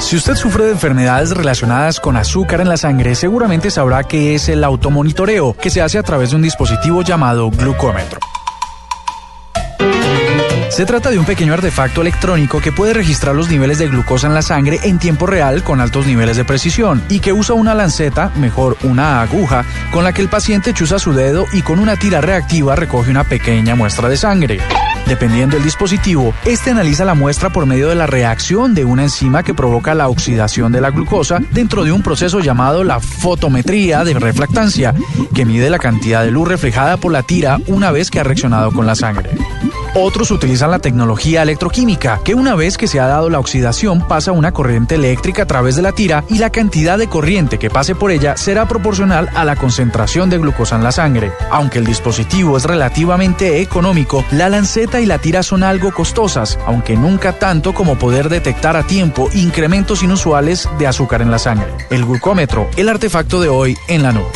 Si usted sufre de enfermedades relacionadas con azúcar en la sangre, seguramente sabrá que es el automonitoreo, que se hace a través de un dispositivo llamado glucómetro. Se trata de un pequeño artefacto electrónico que puede registrar los niveles de glucosa en la sangre en tiempo real con altos niveles de precisión y que usa una lanceta, mejor una aguja, con la que el paciente chuza su dedo y con una tira reactiva recoge una pequeña muestra de sangre. Dependiendo del dispositivo, este analiza la muestra por medio de la reacción de una enzima que provoca la oxidación de la glucosa dentro de un proceso llamado la fotometría de refractancia, que mide la cantidad de luz reflejada por la tira una vez que ha reaccionado con la sangre. Otros utilizan la tecnología electroquímica, que una vez que se ha dado la oxidación pasa una corriente eléctrica a través de la tira y la cantidad de corriente que pase por ella será proporcional a la concentración de glucosa en la sangre. Aunque el dispositivo es relativamente económico, la lanceta y la tira son algo costosas, aunque nunca tanto como poder detectar a tiempo incrementos inusuales de azúcar en la sangre. El glucómetro, el artefacto de hoy en la nube.